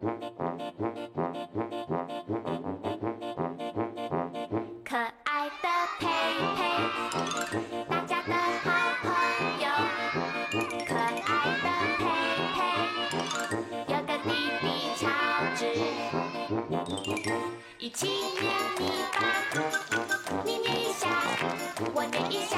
可爱的佩佩，大家的好朋友。可爱的佩佩，有个弟弟超直。一起捏泥巴，你捏一下，我捏一下。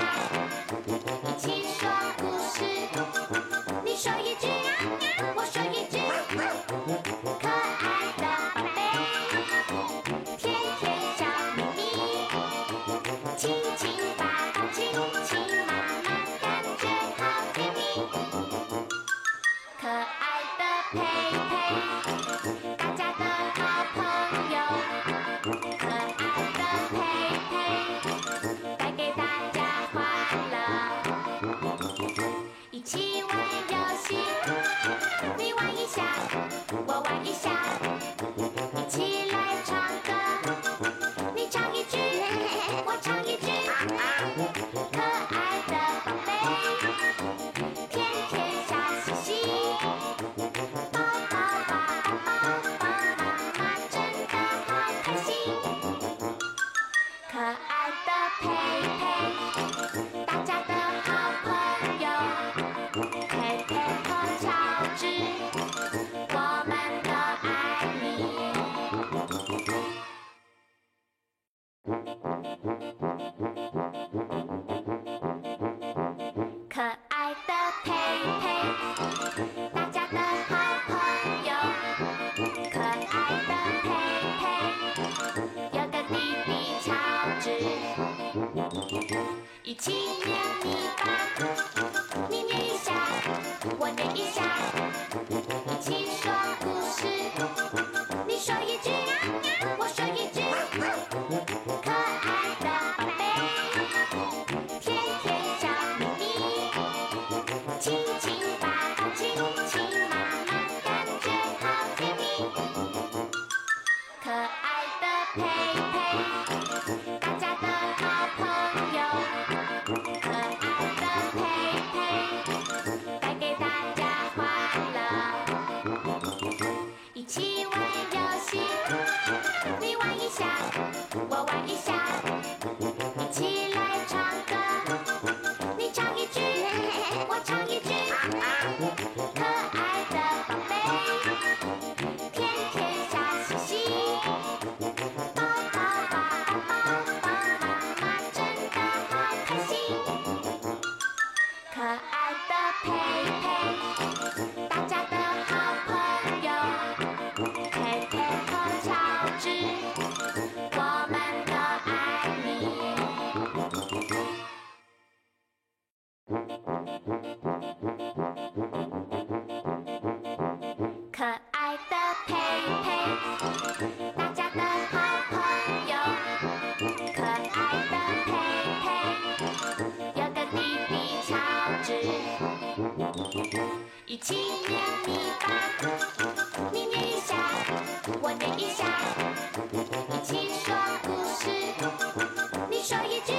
pay, pay. 一起捏泥巴你捏一下我捏一下。一起说故事你说一句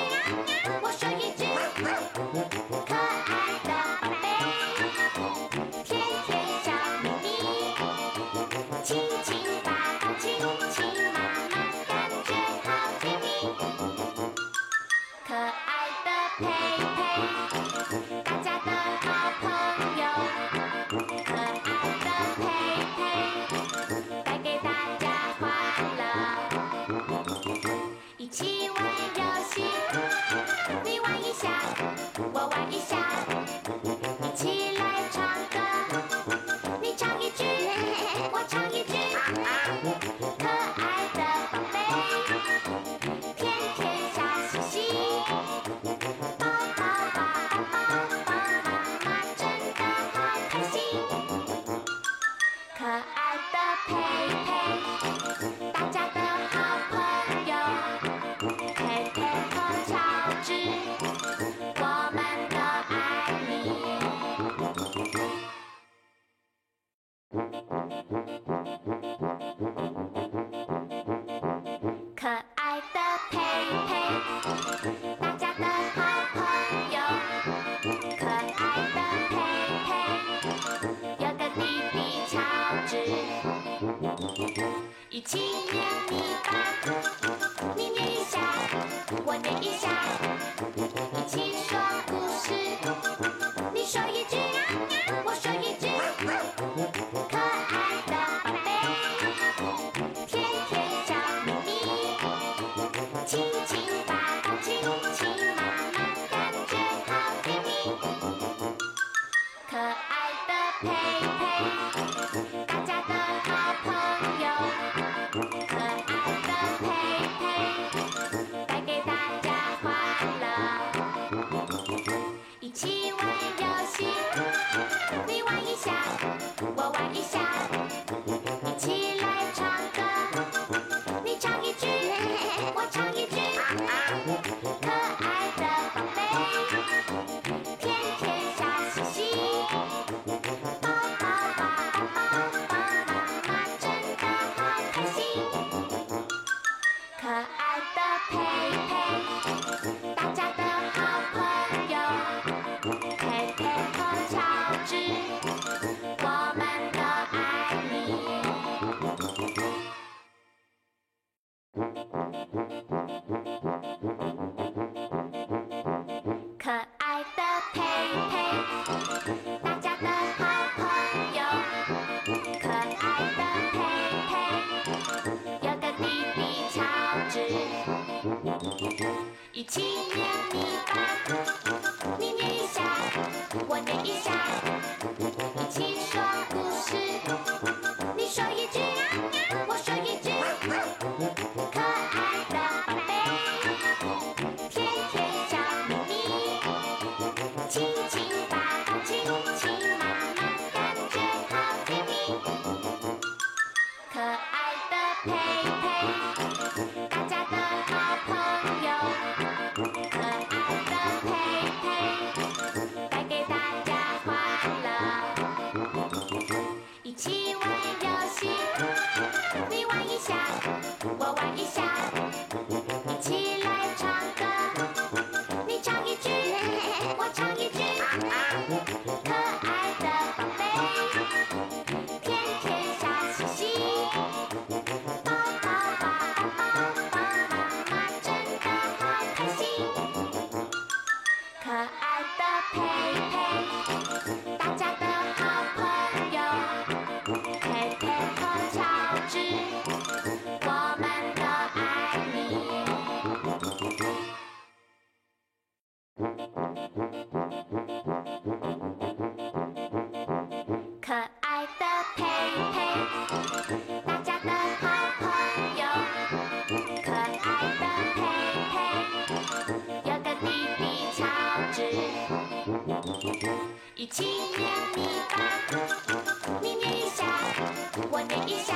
亲。佩佩大家的好朋友可爱的佩佩有个弟弟乔治。一起你一下我一下。可爱的佩佩，大家的好朋友。可爱的佩佩，有个弟弟乔治，一起捏泥巴，你捏一下，我捏一下。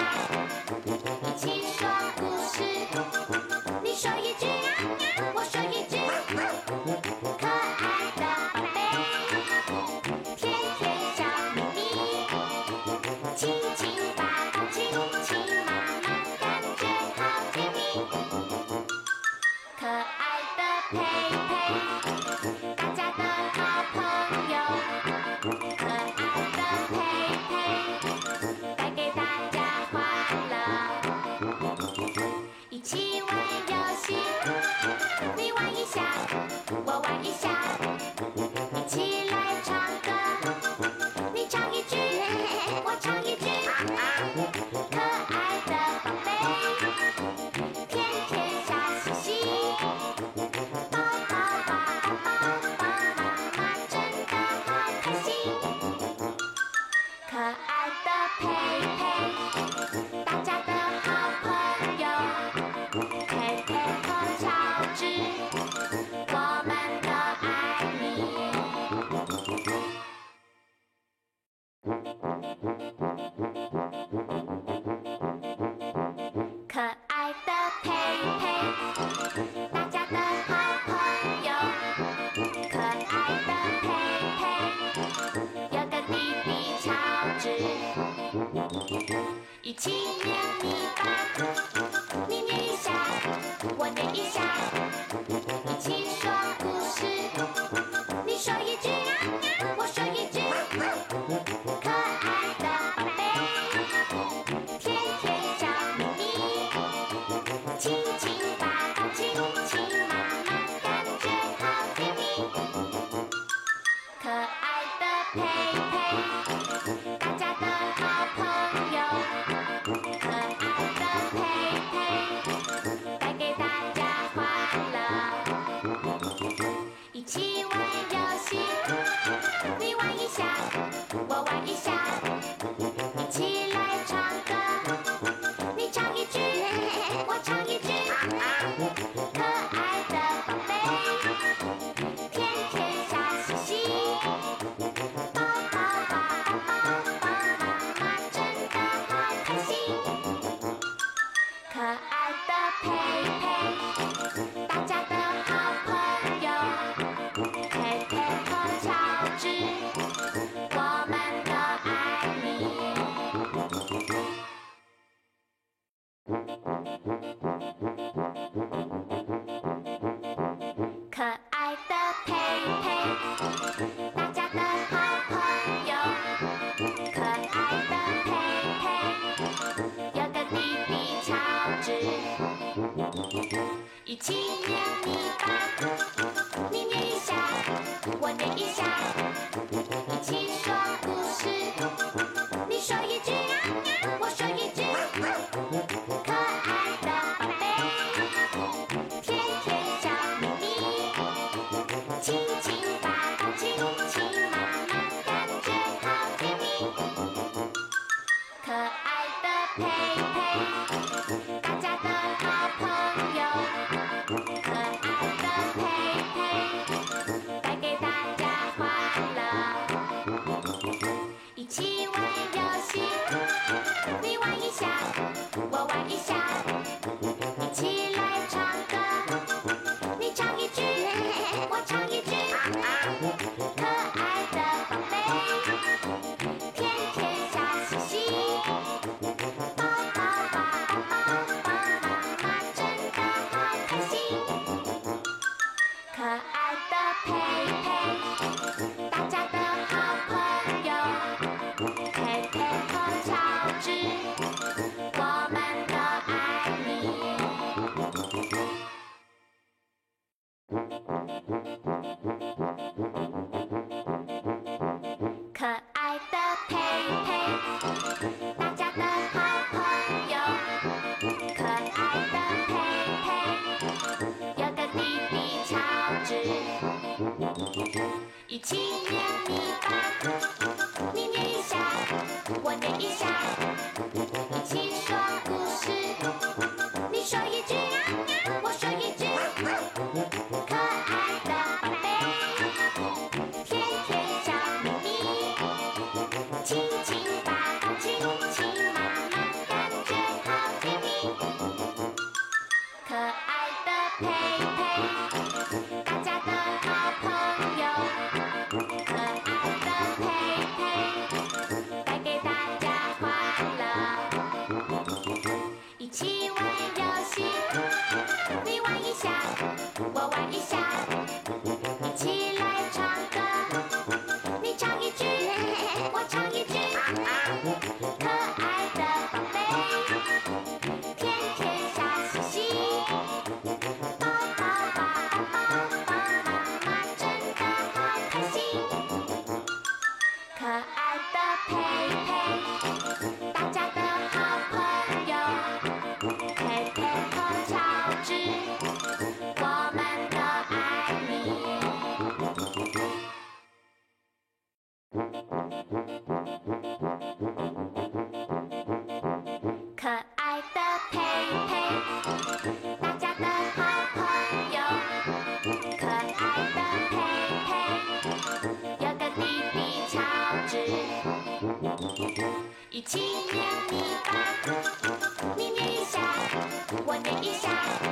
T. 一起捏泥巴你捏一下我捏一下。一起捏泥巴你捏一下我捏一下一起说故事你说一句我说一句可爱的宝贝天天叫咪咪亲亲爸爸亲亲妈妈感觉好甜蜜可爱的佩佩佩佩大家的好朋友可爱的佩佩有个弟弟乔治一起捏泥巴你捏一下我捏一下。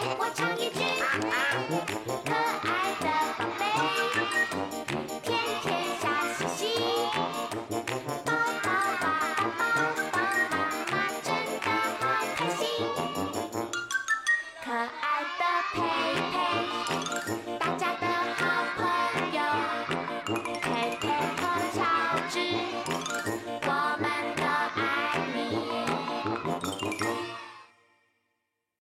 what